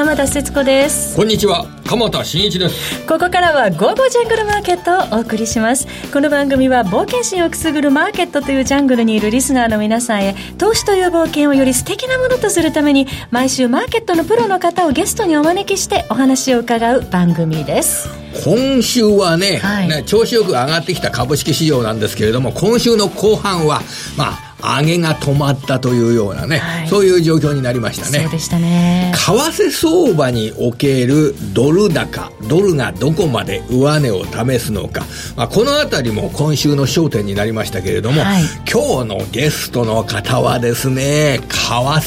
浜田節子です。こんにちは鎌田新一です。ここからは午後ジャングルマーケットをお送りします。この番組は冒険心をくすぐるマーケットというジャングルにいるリスナーの皆さんへ投資という冒険をより素敵なものとするために毎週マーケットのプロの方をゲストにお招きしてお話を伺う番組です。今週はねはい。ね調子よく上がってきた株式市場なんですけれども今週の後半はまあ上げが止まったというようなね、はい。そういう状況になりましたね。そうでしたね。為替相場におけるドル高、ドルがどこまで上値を試すのか、まあ、このあたりも今週の焦点になりましたけれども、はい。今日のゲストの方はですね、為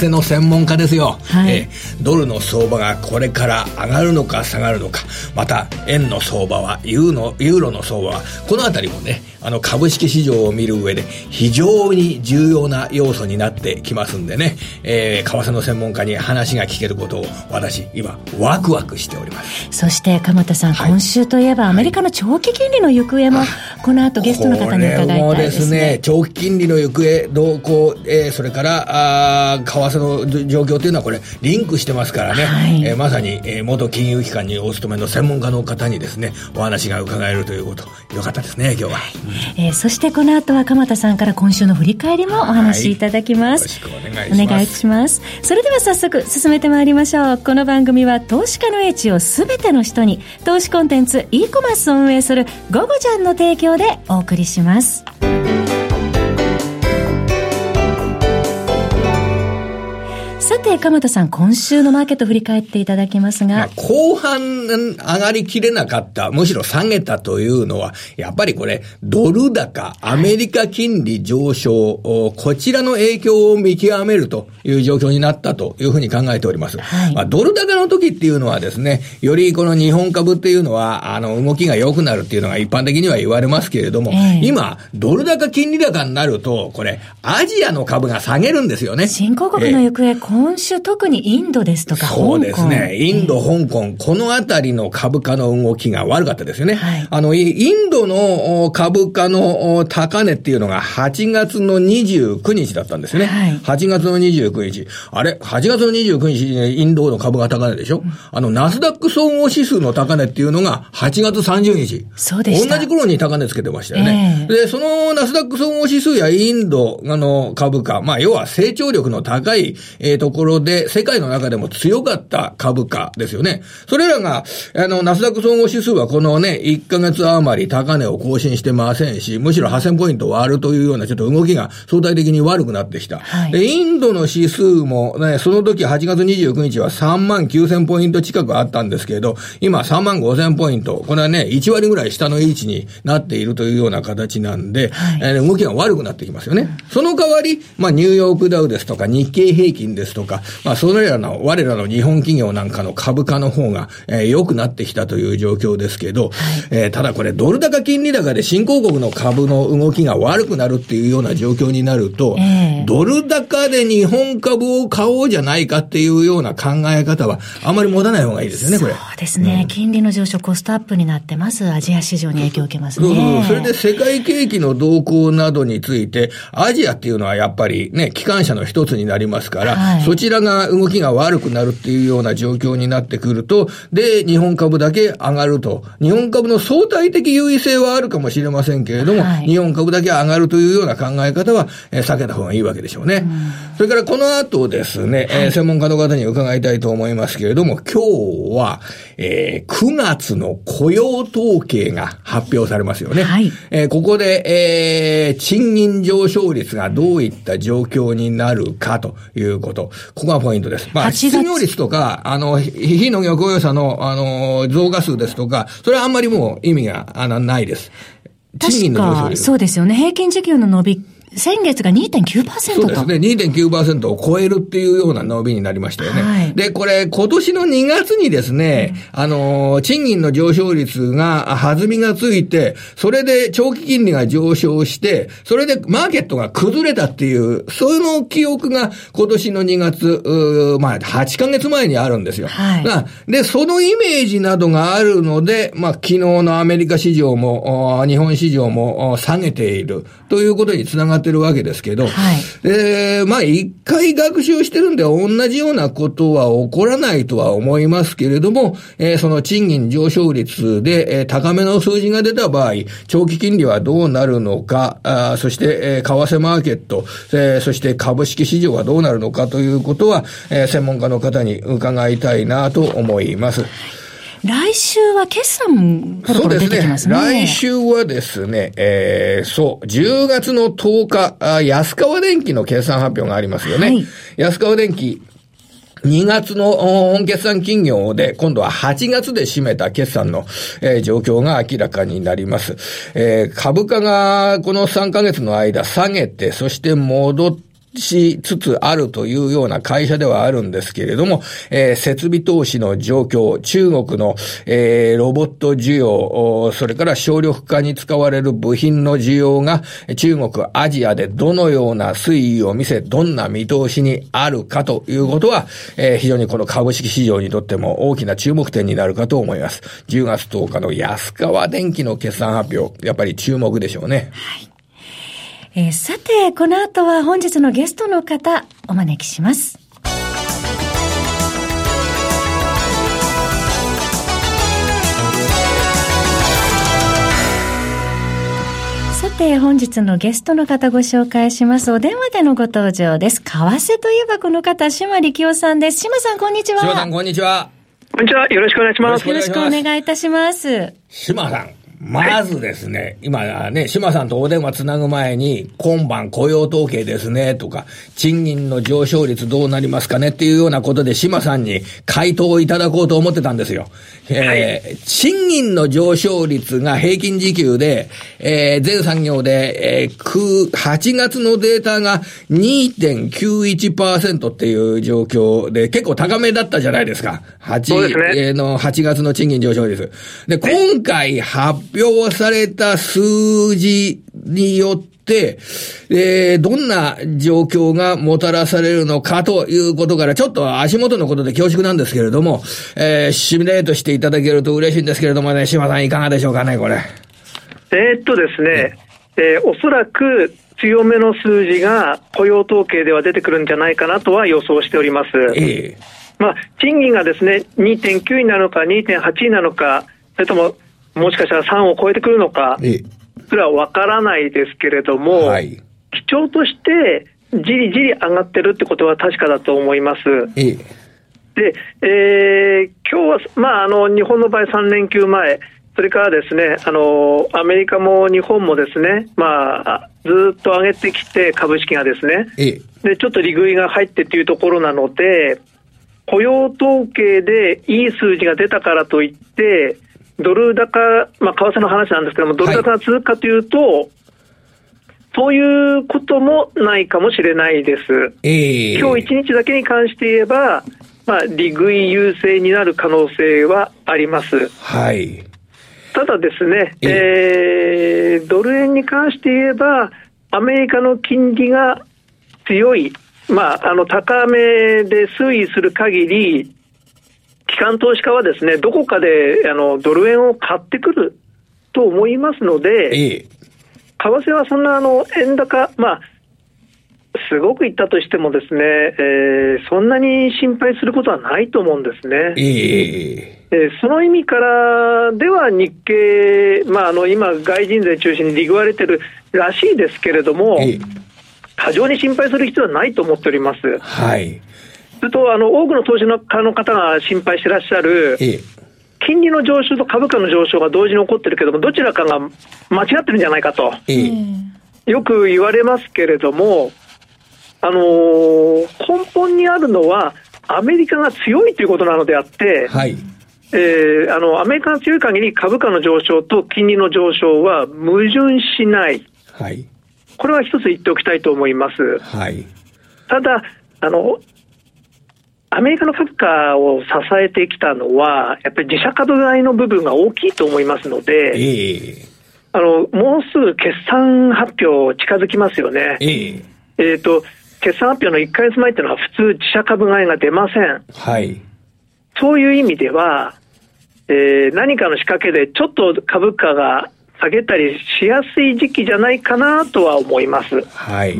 替の専門家ですよ、はい。えードルの相場がこれから上がるのか下がるのか、また円の相場は、ユーのユーロの相場は、このあたりもね、あの株式市場を見る上で非常に重要な要素になってきますんでね、えー、為替の専門家に話が聞けることを私今ワクワクしております。そして鎌田さん、はい。今週といえばアメリカの長期金利の行方もこの後ゲストの方に伺いたいこれもでですすねね、長期金利の行方、動向、えーそれから、あー為替の状況というのはこれ、リンクしてますからね、はい。えーまさに、えー元金融機関にお勤めの専門家の方にですね、お話が伺えるということ、よかったですね、今日は。えーそしてこの後は鎌田さんから今週の振り返りもお話しいただきます、よろしくお願いします。お願いします。それでは早速進めてまいりましょう。この番組は投資家の英知をすべての人に投資コンテンツ e コマースを運営する「ゴゴジャン」の提供でお送りしますて鎌田さん今週のマーケット振り返っていただきますが、まあ、後半上がりきれなかった、むしろ下げたというのは、やっぱりこれ、ドル高、アメリカ金利上昇、おこちらの影響を見極めるという状況になったというふうに考えております。はい。まあ、ドル高の時っていうのはですね、よりこの日本株っていうのは、あの、動きが良くなるっていうのが一般的には言われますけれども、ええ。今、ドル高、金利高になると、これ、アジアの株が下げるんですよね。新興国の行方、今週特にインドですとか、そうですね。インド、香港、このあたりの株価の動きが悪かったですよね。はいあの、イインドのお株価のお高値っていうのが8月の29日だったんですね。はい8月の29日。あれ ?8 月の29日にインドの株が高値でしょ、あの、ナスダック総合指数の高値っていうのが8月30日。そうでした同じ頃に高値つけてましたよね。えで、そのナスダック総合指数やインドあの株価、まあ要は成長力の高い、えーところで、世界の中でも強かった株価ですよね。それらが、あの、ナスダック総合指数はこのね、1ヶ月余り高値を更新してませんし、むしろ8000ポイント割るというようなちょっと動きが相対的に悪くなってきた。はいで、インドの指数もね、その時8月29日は3万9000ポイント近くあったんですけれど、今3万5000ポイント。これはね、1割ぐらい下の位置になっているというような形なんで、はいえー動きが悪くなってきますよね。その代わり、まあ、ニューヨークダウですとか、日経平均ですとか、まあ、それらの、我らの日本企業なんかの株価の方が、えー良くなってきたという状況ですけど、えーただこれ、ドル高金利高で新興国の株の動きが悪くなるっていうような状況になると、ええ。ドル高で日本株を買おうじゃないかっていうような考え方は、あまり持たない方がいいですよね、これ。そうですね、金利の上昇、コストアップになって、まずアジア市場に影響を受けますそうそうね。それで世界景気の動向などについて、アジアっていうのはやっぱりね、機関車の一つになりますから、はい。そちらが動きが悪くなるっていうような状況になってくると、で、日本株だけ上がると。日本株の相対的優位性はあるかもしれませんけれども、はい日本株だけ上がるというような考え方は、えー避けた方がいいわけでしょうね。それからこの後ですね、えー専門家の方に伺いたいと思いますけれども、今日は、えー9月の雇用統計が発表されますよね。はいえーここで、えー賃金上昇率がどういった状況になるかということ。ここがポイントです。まあ、8月失業率とか、あの、ひ非農業雇用者の、あの、増加数ですとか、それはあんまりもう意味が、あの、ないです。賃確か、金の上昇率。そうですよね。平均時給の伸び、先月が2.9%と。そうですね。2.9%を超えるっていうような伸びになりましたよね。はいで、これ、今年の2月にですね、あのー、賃金の上昇率が、弾みがついて、それで長期金利が上昇して、それでマーケットが崩れたっていう、その記憶が今年の2月、まあ、8ヶ月前にあるんですよ。はいなで、そのイメージなどがあるので、まあ、昨日のアメリカ市場も、お日本市場もお下げているということにつながっってるわけですけど、はい、で、まあ一回学習してるんで同じようなことは起こらないとは思いますけれども、えー、その賃金上昇率で、えー、高めの数字が出た場合、長期金利はどうなるのか、あそして、えー、為替マーケット、えー、そして株式市場はどうなるのかということは、えー、専門家の方に伺いたいなと思います。来週は決算ころ出てきますね。そうですね。来週はですね、えー、そう、10月の10日、あ安川電機の決算発表がありますよね。はい、安川電機、2月の本決算企業で、今度は8月で締めた決算の、えー、状況が明らかになります。えー、株価がこの3ヶ月の間下げて、そして戻って、しつつあるというような会社ではあるんですけれども、えー、設備投資の状況、中国の、えー、ロボット需要、それから省力化に使われる部品の需要が中国、アジアでどのような推移を見せ、どんな見通しにあるかということは、えー、非常にこの株式市場にとっても大きな注目点になるかと思います。10月10日の安川電機の決算発表、やっぱり注目でしょうね。はいえー、さて、この後は本日のゲストの方、お招きします。さて、本日のゲストの方ご紹介します。お電話でのご登場です。為替といえばこの方、島力夫さんです。島さん、こんにちは。島さん、こんにちは。こんにちは。よろしくお願いします。よろしくお願いいたします。島さん。まずですね、今ね、島さんとお電話つなぐ前に、今晩雇用統計ですね、とか、賃金の上昇率どうなりますかねっていうようなことで島さんに回答をいただこうと思ってたんですよ。えー、賃金の上昇率が平均時給で、えー、全産業で、えー、8月のデータが2.91%っていう状況で、結構高めだったじゃないですか。8、ね、の8月の賃金上昇率。で、今回発表された数字によって、えー、どんな状況がもたらされるのかということから、ちょっと足元のことで恐縮なんですけれども、えー、シミュレートしていただけると嬉しいんですけれどもね、島さんいかがでしょうかね、これ。えー、っとですね、えー、おそらく強めの数字が雇用統計では出てくるんじゃないかなとは予想しております。えーまあ、賃金がですね、2.9になるのか2.8になるのか、それとももしかしたら3を超えてくるのか、それは分からないですけれども、はい、基調としてじりじり上がってるってことは確かだと思います。で、えー、今日は、まあ、あの、日本の場合3連休前、それからですね、あの、アメリカも日本もですね、まあ、ずっと上げてきて、株式がですね、で、ちょっと利食いが入ってっていうところなので、雇用統計でいい数字が出たからといって、ドル高、まあ、為替の話なんですけども、ドル高が続くかというと、はい、そういうこともないかもしれないです。えー、今日一日だけに関して言えば、まあ、利食い優勢になる可能性はあります。はい。ただですね、えー、えー、ドル円に関して言えば、アメリカの金利が強い、まあ、あの、高めで推移する限り、機関投資家はですね、どこかであのドル円を買ってくると思いますので、ええ、為替はそんなあの円高、まあ、すごく言ったとしてもですね、えー、そんなに心配することはないと思うんですね。えー、えー、その意味からでは日経、まあ、あの今、外人税中心に利食われてるらしいですけれども、えー、過剰に心配する必要はないと思っております。はいそれとあの多くの投資家の方が心配してらっしゃる、金利の上昇と株価の上昇が同時に起こってるけども、どちらかが間違ってるんじゃないかと、よく言われますけれども、あのー、根本にあるのは、アメリカが強いということなのであって、はい。えー、あのアメリカが強い限り株価の上昇と金利の上昇は矛盾しない、はい、これは一つ言っておきたいと思います。はい、ただあのアメリカの株価を支えてきたのは、やっぱり自社株買いの部分が大きいと思いますので、えー、あのもうすぐ決算発表近づきますよね。えー、えーと決算発表の1か月前っていうのは普通自社株買いが出ません。はい。そういう意味では、えー、何かの仕掛けでちょっと株価が上げたりしやすい時期じゃないかなとは思います。はい。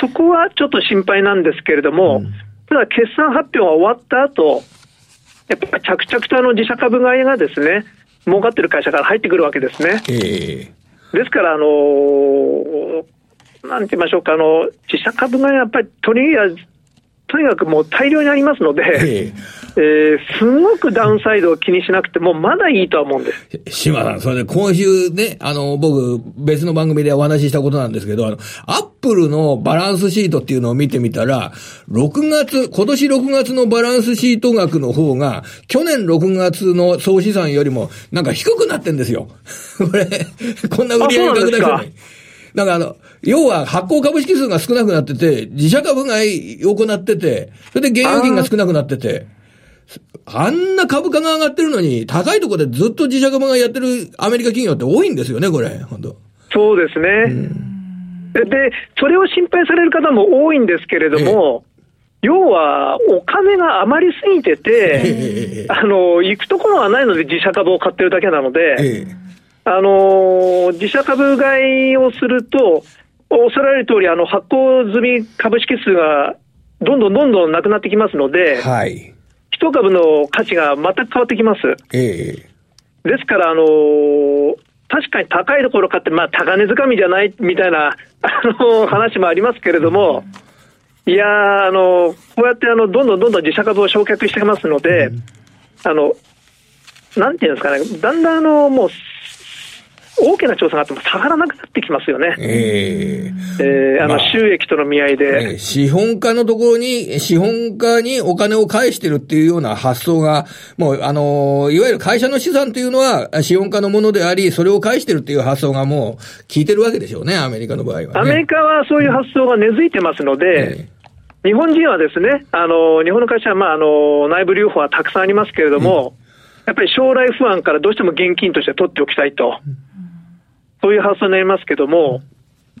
そこはちょっと心配なんですけれども、うん、ただ決算発表が終わった後、やっぱり着々とあの自社株買いがですね、儲かってる会社から入ってくるわけですね。えー、ですから、あのー、なんて言いましょうか、あの、自社株がやっぱりとりあえず、とにかくもう大量にありますので、ええー、すごくダウンサイドを気にしなくても、まだいいとは思うんです。島さん、それで今週ね、あの、僕、別の番組でお話ししたことなんですけど、あの、アップルのバランスシートっていうのを見てみたら、6月、今年6月のバランスシート額の方が、去年6月の総資産よりも、なんか低くなってんですよ。これ、こんな売り上げ拡大してない。なんかあの、要は発行株式数が少なくなってて、自社株買いを行ってて、それで現預金が少なくなってて、あんな株価が上がってるのに、高いところでずっと自社株がやってるアメリカ企業って多いんですよね、これ、本当。そうですね。うん、で、それを心配される方も多いんですけれども、要は、お金が余りすぎてて、あの、行くところがないので自社株を買ってるだけなので、あの自社株買いをすると、おっしゃられる通り、あり、発行済み株式数がどんどんどんどんなくなってきますので、はい、一株の価値が全く変わってきます。えー、ですから、あのー、確かに高いところ買って、まあ、高値掴みじゃないみたいな、あのー、話もありますけれども、いやあのこうやってあのどんどんどんどん自社株を焼却してますので、うん、あのなんていうんですかね、だんだんあのもう大きな調査があっても下がらなくなってきますよね。えー、えー、あの、収益との見合いで、え資本家のところに、資本家にお金を返してるっていうような発想が、もう、あの、いわゆる会社の資産っていうのは資本家のものであり、それを返してるっていう発想がもう効いてるわけでしょうね、アメリカの場合は、ね、アメリカはそういう発想が根付いてますので、えー日本人はですね、あの、日本の会社は、まあ、あの、内部留保はたくさんありますけれども、うん、やっぱり将来不安からどうしても現金として取っておきたいと。そういう発想になりますけども、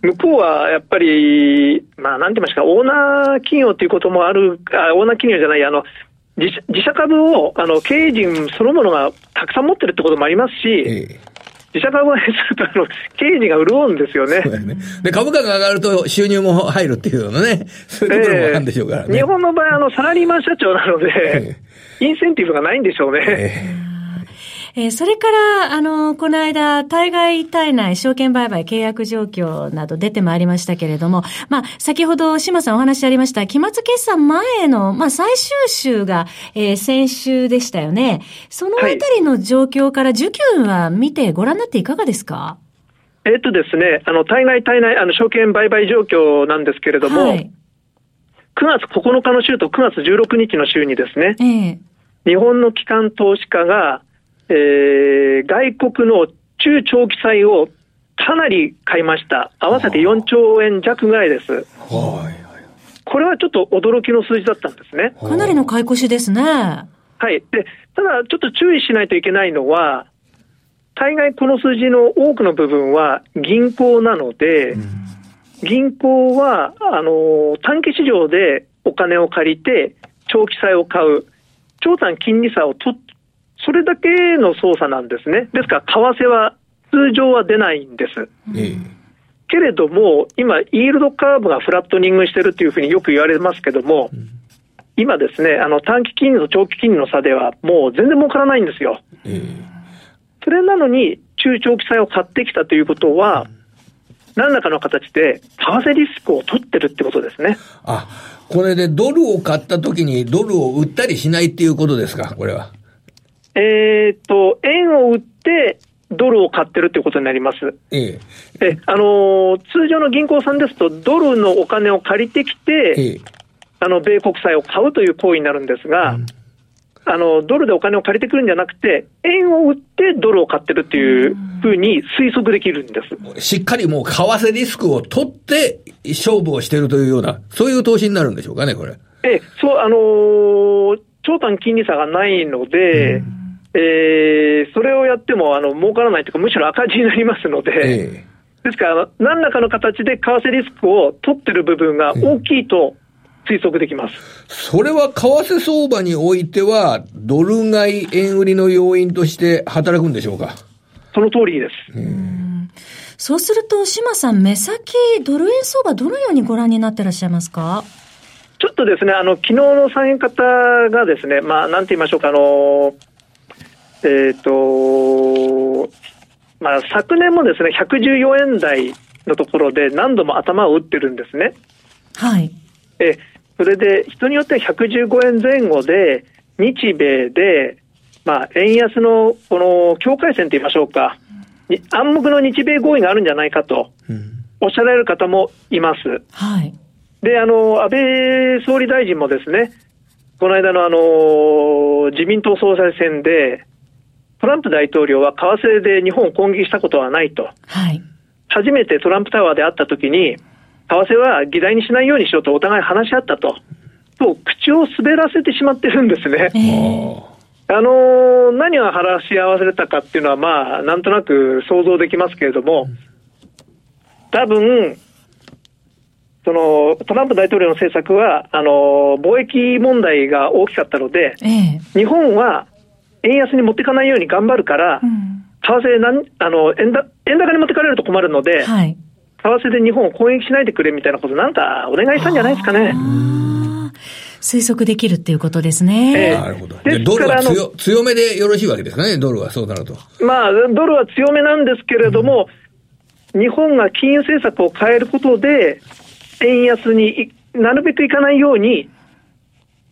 向こうはやっぱり、まあ、なんて言いますか、オーナー企業ということもある、あオーナー企業じゃない、あの自自社株をあの経営陣そのものがたくさん持ってるってこともありますし、ええ、自社株をするとあの、経営陣が潤うんですよね。ねで株価が上がると収入も入るっていうのね、そういうところもあるんでしょうからね。えー、日本の場合あの、サラリーマン社長なので、インセンティブがないんでしょうね。えー、それから、あの、この間、対外体内証券売買契約状況など出てまいりましたけれども、まあ、先ほど島さんお話ありました、期末決算前の、まあ、最終週が、えー、先週でしたよね。そのあたりの状況から受給は見てご覧になっていかがですか、えっとですね、あの、対外対内、あの、証券売買状況なんですけれども、はい、9月9日の週と9月16日の週にですね、え。日本の機関投資家がえー、外国の中長期債をかなり買いました。合わせて4兆円弱ぐらいです。はい。これはちょっと驚きの数字だったんですね。かなりの買い越しですね。はい。で、ただちょっと注意しないといけないのは、大概この数字の多くの部分は銀行なので、うん、銀行は、あの、短期市場でお金を借りて、長期債を買う、長短金利差を取っそれだけの操作なんですね。ですから、為替は通常は出ないんです。けれども、今、イールドカーブがフラットニングしてるというふうによく言われますけども、うん、今ですね、あの短期金利と長期金利の差では、もう全然儲からないんですよ。それなのに、中長期債を買ってきたということは、何らかの形で、為替リスクを取ってるってことですね。あ、これでドルを買ったときにドルを売ったりしないっていうことですか、これは。えっ、と、円を売って、ドルを買ってるってことになります。ええ。え、あのー、通常の銀行さんですと、ドルのお金を借りてきて、ええ、あの、米国債を買うという行為になるんですが、うん、あの、ドルでお金を借りてくるんじゃなくて、円を売ってドルを買ってるっていうふうに推測できるんです。しっかりもう為替リスクを取って勝負をしているというような、そういう投資になるんでしょうかね、これ。え、そう、あのー、長短金利差がないので、うんえー、それをやってもあの儲からないというか、むしろ赤字になりますので、えー、ですから、何らかの形で為替リスクを取ってる部分が大きいと推測できます、えー、それは為替相場においては、ドル買い、円売りの要因として働くんでしょうか？その通りです。そうすると、島さん、目先、ドル円相場、どのようにご覧になってらっしゃいますか？ちょっとですね、あの、昨日の下げ方がですね、まあ、なんて言いましょうか、あの、えっ、ー、と、まあ、昨年もですね、114円台のところで何度も頭を打ってるんですね。はい。え、それで、人によっては115円前後で、日米で、まあ、円安のこの境界線と言いましょうか、暗黙の日米合意があるんじゃないかと、おっしゃられる方もいます。はい。で、あの、安倍総理大臣もですね、この間のあの、自民党総裁選で、トランプ大統領は為替で日本を攻撃したことはないと。はい。初めてトランプタワーで会った時に、為替は議題にしないようにしようとお互い話し合ったと。と、口を滑らせてしまってるんですね。えーあの何が話し合わせたかっていうのは、まあ、なんとなく想像できますけれども、多分そのトランプ大統領の政策は、あの貿易問題が大きかったので、ええ、日本は円安に持っていかないように頑張るから、うん、為替なんあの円だ円高に持ってかれると困るので、はい、為替で日本を攻撃しないでくれみたいなこと、なんかお願いしたんじゃないですかね。推測できるっていうことですね。えー、なるほど。で、ドルは強強めでよろしいわけですかね、ドルは、そうなると。まあ、ドルは強めなんですけれども、うん、日本が金融政策を変えることで、円安になるべくいかないように、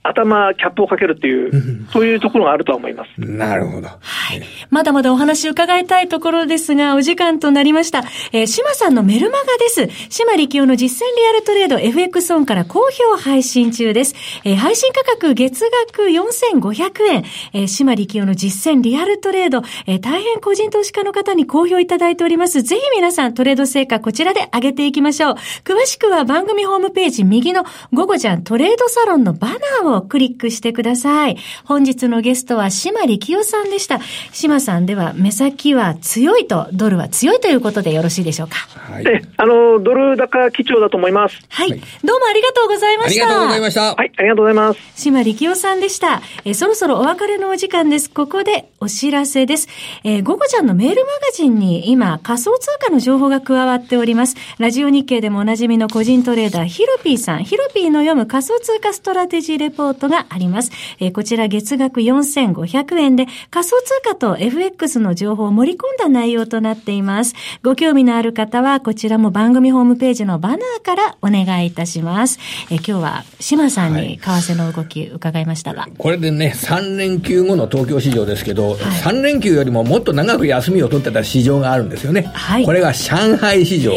頭、キャップをかけるっていう、そういうところがあるとは思います。なるほど。はい。まだまだお話伺いたいところですが、お時間となりました。えー、島さんのメルマガです。島力夫の実践リアルトレード FX オンから好評配信中です。えー、配信価格月額4500円。えー、島力夫の実践リアルトレード、えー、大変個人投資家の方に好評いただいております。ぜひ皆さんトレード成果こちらで上げていきましょう。詳しくは番組ホームページ右の午後じゃんトレードサロンのバナーををクリックしてください。本日のゲストは島力夫さんでした。島さんでは目先は強いと、ドルは強いということでよろしいでしょうか？はい。あの、ドル高基調だと思います。はい。どうもありがとうございました。ありがとうございました。はい、ありがとうございます。島力夫さんでした。えそろそろお別れのお時間です。ここでお知らせです。えー、午後ちゃんのメールマガジンに今仮想通貨の情報が加わっております。ラジオ日経でもおなじみの個人トレーダーヒロピーさん、ヒロピーの読む仮想通貨ストラテジーレポートがあります。えー、こちら月額4500円で仮想通貨と FX の情報を盛り込んだ内容となっています。ご興味のある方はこちらも番組ホームページのバナーからお願いいたします。えー、今日は島さんに為替の動き伺いましたが、はい、これでね、3連休後の東京市場ですけど、はい、3連休よりももっと長く休みを取ってた市場があるんですよね。はい、これが上海市場。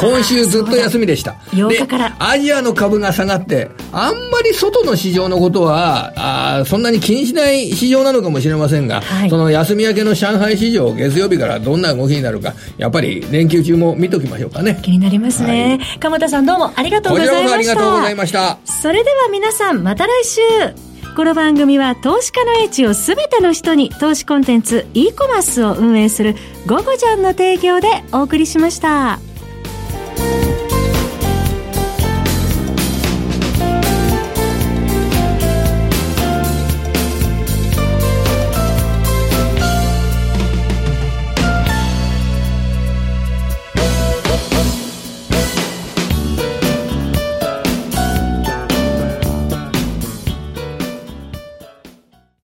今週ずっと休みでした。8日から。アジアの株が下がって、あんまり外の市場のことは、あそんなに気にしない市場なのかもしれませんが、はい、その休み明けの上海市場、月曜日からどんな動きになるか、やっぱり連休中も見ときましょうかね。気になりますね。はい、鎌田さんどうもありがとうございました。こちらこそありがとうございました。それでは皆さん、また来週。この番組は投資家の英知をすべての人に投資コンテンツ e コマースを運営するゴゴジャンの提供でお送りしました。